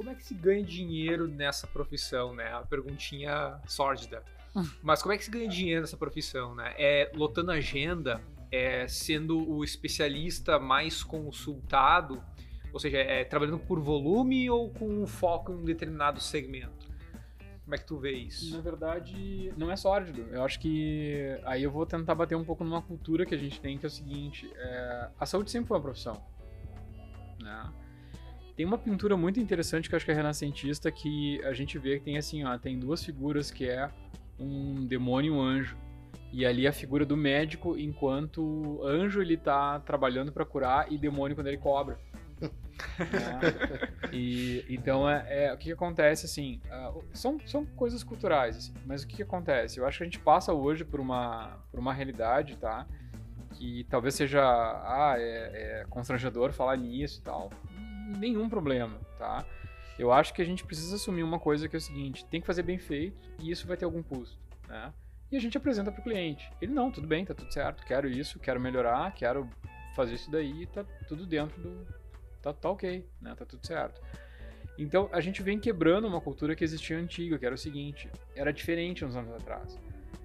como é que se ganha dinheiro nessa profissão, né? A perguntinha sórdida. Mas como é que se ganha dinheiro nessa profissão, né? É lotando agenda, é sendo o especialista mais consultado, ou seja, é trabalhando por volume ou com foco em um determinado segmento? Como é que tu vê isso? Na verdade, não é sórdido. Eu acho que aí eu vou tentar bater um pouco numa cultura que a gente tem, que é o seguinte: é, a saúde sempre foi uma profissão. Né? Tem uma pintura muito interessante que eu acho que é renascentista que a gente vê que tem assim, ó, tem duas figuras que é um demônio e um anjo. E ali a figura do médico, enquanto anjo ele tá trabalhando para curar e demônio quando ele cobra. É. E então é, é, o que, que acontece assim, uh, são, são coisas culturais, assim, mas o que, que acontece? Eu acho que a gente passa hoje por uma por uma realidade, tá? Que talvez seja ah, é, é constrangedor falar nisso e tal. Nenhum problema, tá? Eu acho que a gente precisa assumir uma coisa que é o seguinte: tem que fazer bem feito e isso vai ter algum custo, né? E a gente apresenta para o cliente. Ele não, tudo bem, tá tudo certo, quero isso, quero melhorar, quero fazer isso daí, tá tudo dentro do, tá, tá ok, né? Tá tudo certo. Então a gente vem quebrando uma cultura que existia antiga, que era o seguinte: era diferente uns anos atrás.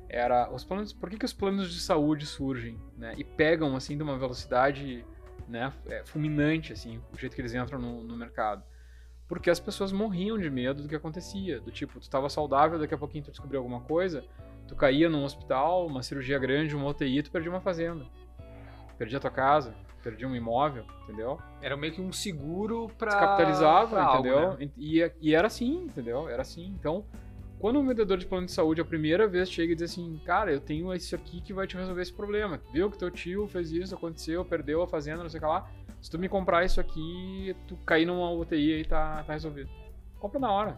Era os planos. Por que, que os planos de saúde surgem, né? E pegam assim de uma velocidade, né? É, fulminante, assim, o jeito que eles entram no, no mercado. Porque as pessoas morriam de medo do que acontecia. Do tipo, tu estava saudável, daqui a pouquinho tu descobriu alguma coisa, tu caía num hospital, uma cirurgia grande, uma UTI, tu perdia uma fazenda. Perdia tua casa, perdia um imóvel, entendeu? Era meio que um seguro para Descapitalizava, pra entendeu? Algo, né? e, e era assim, entendeu? Era assim. Então, quando um vendedor de plano de saúde a primeira vez chega e diz assim, cara, eu tenho isso aqui que vai te resolver esse problema. Viu que teu tio fez isso, aconteceu, perdeu a fazenda, não sei o que lá. Se tu me comprar isso aqui, tu cair numa UTI aí tá, tá resolvido. Compra na hora.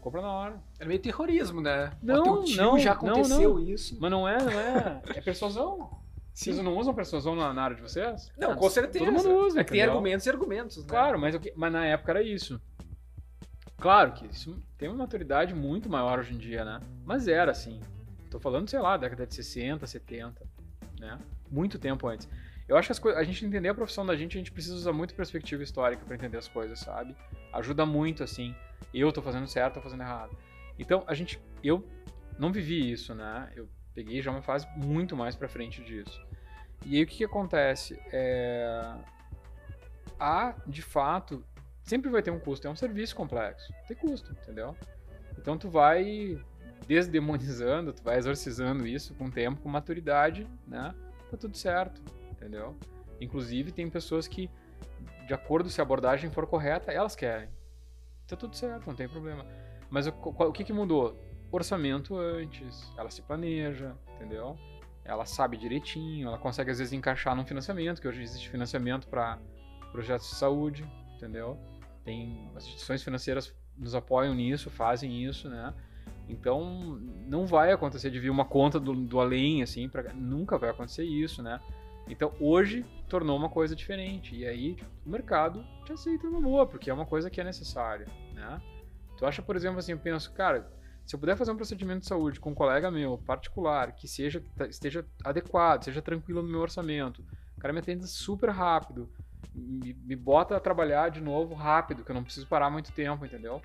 Compra na hora. Era meio terrorismo, né? Não, não, já não, aconteceu não. isso. Mas não é, não é. É persuasão. Vocês não usam persuasão na, na área de vocês? Não, com certeza. Todo mundo usa, É que tem argumentos e argumentos, né? Claro, mas, mas na época era isso. Claro que isso tem uma maturidade muito maior hoje em dia, né? Mas era assim. Tô falando, sei lá, década de 60, 70, né? Muito tempo antes. Eu acho que a gente entender a profissão da gente, a gente precisa usar muito perspectiva histórica pra entender as coisas, sabe? Ajuda muito, assim. Eu tô fazendo certo, tô fazendo errado. Então, a gente. Eu não vivi isso, né? Eu peguei já uma fase muito mais pra frente disso. E aí o que, que acontece? É... Há, de fato, sempre vai ter um custo. É um serviço complexo. Tem custo, entendeu? Então tu vai desdemonizando, tu vai exorcizando isso com tempo, com maturidade, né? Tá tudo certo, entendeu? Inclusive tem pessoas que, de acordo se a abordagem for correta, elas querem. Tá tudo certo, não tem problema. Mas o, o que que mudou? Orçamento antes, ela se planeja, entendeu? Ela sabe direitinho, ela consegue às vezes encaixar num financiamento, que hoje existe financiamento para projetos de saúde, entendeu? Tem as instituições financeiras nos apoiam nisso, fazem isso, né? Então não vai acontecer de vir uma conta do, do além assim, pra, nunca vai acontecer isso, né? Então hoje tornou uma coisa diferente e aí o mercado te aceita numa boa, porque é uma coisa que é necessária, né? Tu acha, por exemplo, assim, eu penso, cara, se eu puder fazer um procedimento de saúde com um colega meu, particular, que seja tá- esteja adequado, seja tranquilo no meu orçamento, o cara me atende super rápido, me, me bota a trabalhar de novo rápido, que eu não preciso parar muito tempo, entendeu?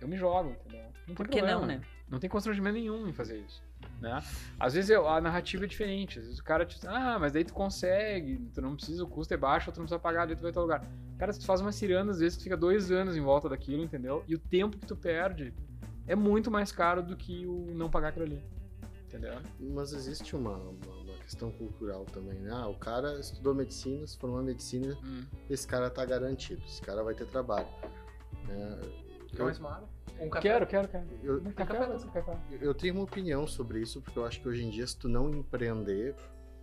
Eu me jogo, entendeu? Não tem Por que não, problema. né? Não tem constrangimento nenhum em fazer isso, né? Às vezes eu- a narrativa é diferente, às vezes o cara te diz, ah, mas daí tu consegue, tu não precisa, o custo é baixo, tu não precisa pagar, daí tu vai em tal lugar. Cara, se tu faz uma ciranda, às vezes tu fica dois anos em volta daquilo, entendeu? E o tempo que tu perde é muito mais caro do que o não pagar aquilo ali, entendeu? Mas existe uma, uma questão cultural também, né? Ah, o cara estudou medicina, se formou em medicina, Hum. esse cara tá garantido, esse cara vai ter trabalho. né? Quer mais uma? Um café? Quero, quero, quero. Eu, café. eu tenho uma opinião sobre isso, porque eu acho que hoje em dia, se tu não empreender,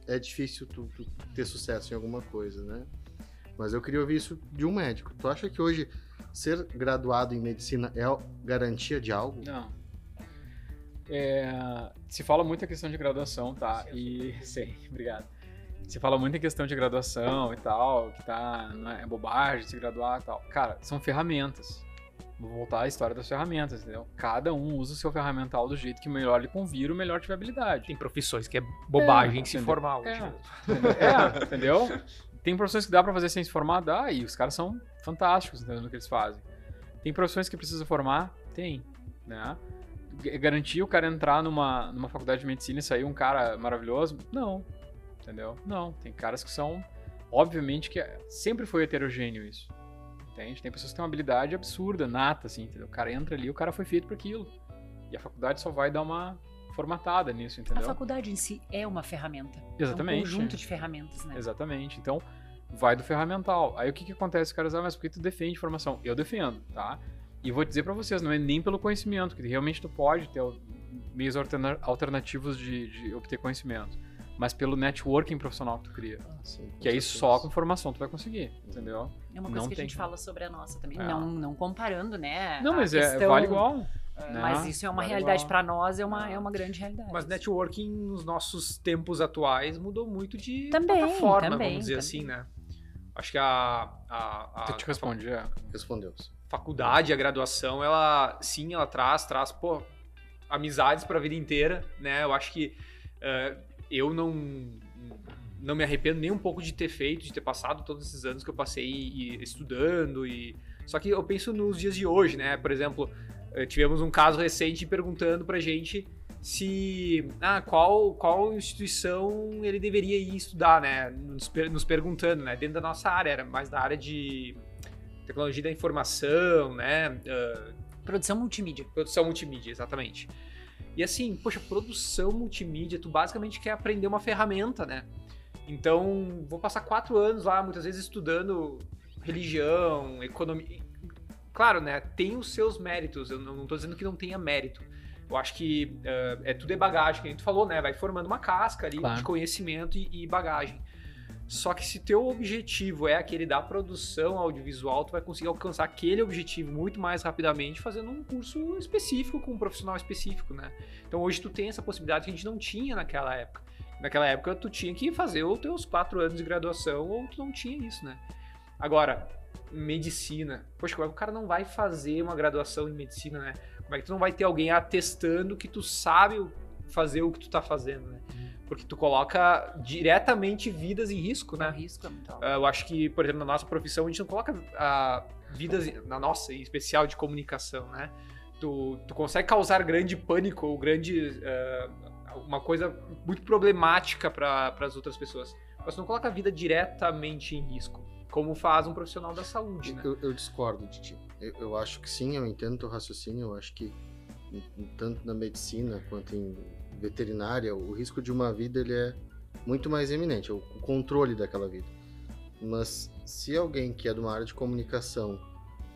é difícil tu, tu ter sucesso em alguma coisa, né? Mas eu queria ouvir isso de um médico. Tu acha que hoje ser graduado em medicina é garantia de algo? Não. É, se fala muito a questão de graduação, tá? E sei, obrigado. Se fala muito em questão de graduação e tal, que tá é, é bobagem se graduar e tal. Cara, são ferramentas. Vou voltar à história das ferramentas, entendeu? Cada um usa o seu ferramental do jeito que melhor lhe convir, o melhor tiver habilidade. Tem profissões que é bobagem É, se entendeu? formar hoje. É. É, entendeu? Tem profissões que dá pra fazer sem se formar, dá, e os caras são fantásticos entendeu, no que eles fazem. Tem profissões que precisa formar? Tem, né? Garantir o cara entrar numa, numa faculdade de medicina e sair um cara maravilhoso? Não, entendeu? Não, tem caras que são, obviamente que sempre foi heterogêneo isso, entende? Tem pessoas que têm uma habilidade absurda, nata, assim, entendeu? O cara entra ali, o cara foi feito para aquilo. E a faculdade só vai dar uma formatada nisso, entendeu? A faculdade em si é uma ferramenta. Exatamente. É um conjunto de ferramentas, né? Exatamente. Então, vai do ferramental. Aí o que que acontece, caras? Ah, mas por que tu defende formação? Eu defendo, tá? E vou dizer para vocês, não é nem pelo conhecimento, que realmente tu pode ter meios alternativos de, de obter conhecimento, mas pelo networking profissional que tu cria. Ah, sim, que aí só com formação tu vai conseguir, entendeu? É uma coisa Não que a tem gente fala sobre a nossa também. É. Não, não comparando, né? Não, a mas é, questão- vale igual. É, né? Mas isso é uma Vale realidade para nós, é uma, é uma grande realidade. Mas networking nos nossos tempos atuais mudou muito de Também, plataforma, também, vamos dizer também. assim, né? Acho que a, a, a, Eu te respondi, é. Respondeu. Faculdade, a graduação, ela sim, ela traz, traz, pô, amizades para a vida inteira, né? Eu acho que eh, eu não não me arrependo nem um pouco de ter feito, de ter passado todos esses anos que eu passei e- estudando e só que eu penso nos dias de hoje, né? Por exemplo, eh, tivemos um caso recente perguntando pra gente se ah, qual qual instituição ele deveria ir estudar, né? Nos, nos perguntando, né? Dentro da nossa área, era mais da área de tecnologia da informação, né? ah, Produção multimídia. produção multimídia, exatamente. E assim, poxa, produção multimídia, tu basicamente quer aprender uma ferramenta, né? Então, vou passar quatro anos lá, muitas vezes estudando religião, economia. Claro, né? Tem os seus méritos. Eu não tô dizendo que não tenha mérito. Eu acho que ah, é tudo é bagagem, que a gente falou, né? Vai formando uma casca ali Claro. de conhecimento e, e bagagem. Só que se teu objetivo é aquele da produção audiovisual, tu vai conseguir alcançar aquele objetivo muito mais rapidamente fazendo um curso específico com um profissional específico, né? Então hoje tu tem essa possibilidade que a gente não tinha naquela época. Naquela época tu tinha que fazer os teus quatro anos de graduação ou tu não tinha isso, né? Agora, medicina. Poxa, como é que o cara não vai fazer uma graduação em medicina, né? Como é que tu não vai ter alguém atestando que tu sabe fazer o que tu tá fazendo, né? Porque tu coloca diretamente vidas em risco, O né? risco é muito alto. Ah, Eu acho que, por exemplo, na nossa profissão, a gente não coloca ah, vidas, na nossa, em especial de comunicação, né? Tu, tu consegue causar grande pânico ou grande. ah, uma coisa muito problemática para as outras pessoas. Mas tu não coloca a vida diretamente em risco, como faz um profissional da saúde, né? Eu, eu discordo de ti. Eu, eu acho que sim, eu entendo teu raciocínio. Eu acho que tanto na medicina quanto em veterinária, o risco de uma vida ele é muito mais eminente, é o controle daquela vida. Mas se alguém que é de uma área de comunicação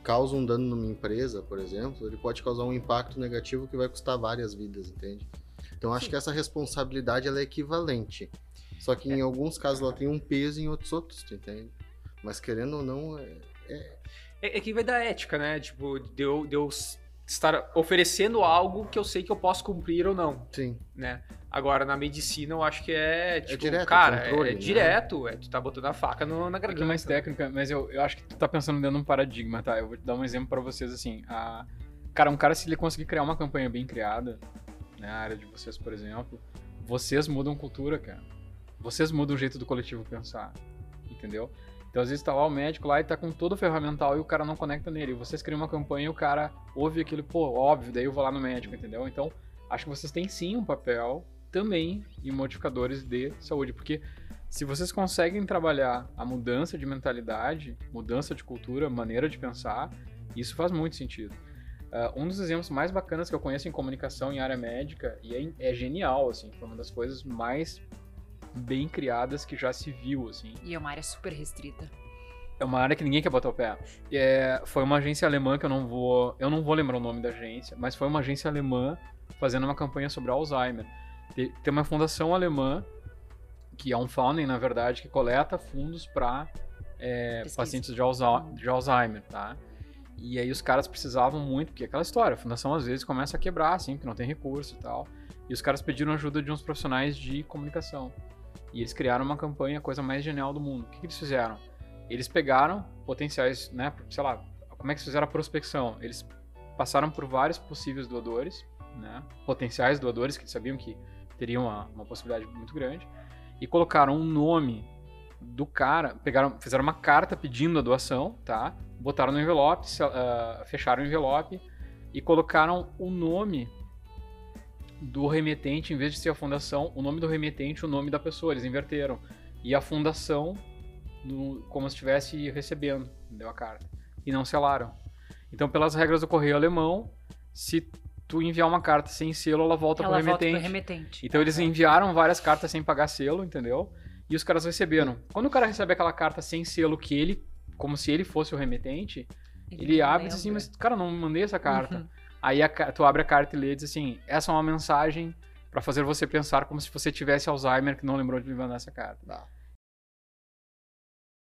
causa um dano numa empresa, por exemplo, ele pode causar um impacto negativo que vai custar várias vidas, entende? Então acho que essa responsabilidade ela é equivalente. Só que em alguns casos ela tem um peso em outros outros, tu entende? Mas querendo ou não, é, É, é que vai da ética, né? Tipo, de eu, de eu estar oferecendo algo que eu sei que eu posso cumprir ou não. sim. né? Agora, na medicina, eu acho que é, tipo, direto, cara, é controle, é, né? direto, é tu tá botando a faca no, na Aqui garganta. é mais técnica, mas eu, eu acho que tu tá pensando dentro de um paradigma, tá? Eu vou te dar um exemplo pra vocês, assim. A... Cara, um cara, se ele conseguir criar uma campanha bem criada, né, a área de vocês, por exemplo, vocês mudam cultura, cara. Vocês mudam o jeito do coletivo pensar, entendeu? Então, às vezes, tá lá o médico lá e tá com todo o ferramental e o cara não conecta nele. E vocês criam uma campanha e o cara ouve aquilo, pô, óbvio, daí eu vou lá no médico, entendeu? Então, acho que vocês têm sim um papel também em modificadores de saúde, porque se vocês conseguem trabalhar a mudança de mentalidade, mudança de cultura, maneira de pensar, isso faz muito sentido. Ah, um dos exemplos mais bacanas que eu conheço em comunicação em área médica, e é, é genial, assim, foi uma das coisas mais bem criadas que já se viu, assim. E é uma área super restrita. É uma área que ninguém quer botar o pé. É, foi uma agência alemã que eu não vou, eu não vou lembrar o nome da agência, mas foi uma agência alemã fazendo uma campanha sobre Alzheimer. Te- Tem uma fundação alemã que é um founding, na verdade, que coleta fundos para Pesquisa. pacientes de Alzheimer, tá? E aí os caras precisavam muito, porque é aquela história, a fundação às vezes começa a quebrar, assim, porque não tem recurso e tal. E os caras pediram ajuda de uns profissionais de comunicação. E eles criaram uma campanha, a coisa mais genial do mundo. O que, que eles fizeram? Eles pegaram potenciais, né, sei lá, como é que eles fizeram a prospecção? Eles passaram por vários possíveis doadores, né, potenciais doadores que eles sabiam que teriam uma, uma possibilidade muito grande, e colocaram um nome do cara, pegaram, fizeram uma carta pedindo a doação, tá? Botaram no envelope, ah, fecharam o envelope e colocaram o nome do remetente, em vez de ser a fundação, o nome do remetente, o nome da pessoa, eles inverteram. E a fundação, no- como se estivesse recebendo, entendeu? A carta. E não selaram. Então, pelas regras do correio alemão, se tu enviar uma carta sem selo, ela volta Ela pro volta remetente. pro remetente. Então eles enviaram várias cartas sem pagar selo, entendeu? E os caras receberam. Quando o cara recebe aquela carta sem selo que ele, como se ele fosse o remetente, ele não abre e diz assim, mas cara, não mandei essa carta. Uhum. Aí a tu abre a carta e lê e diz assim, essa é uma mensagem pra fazer você pensar como se você tivesse Alzheimer que não lembrou de me mandar essa carta. Tá.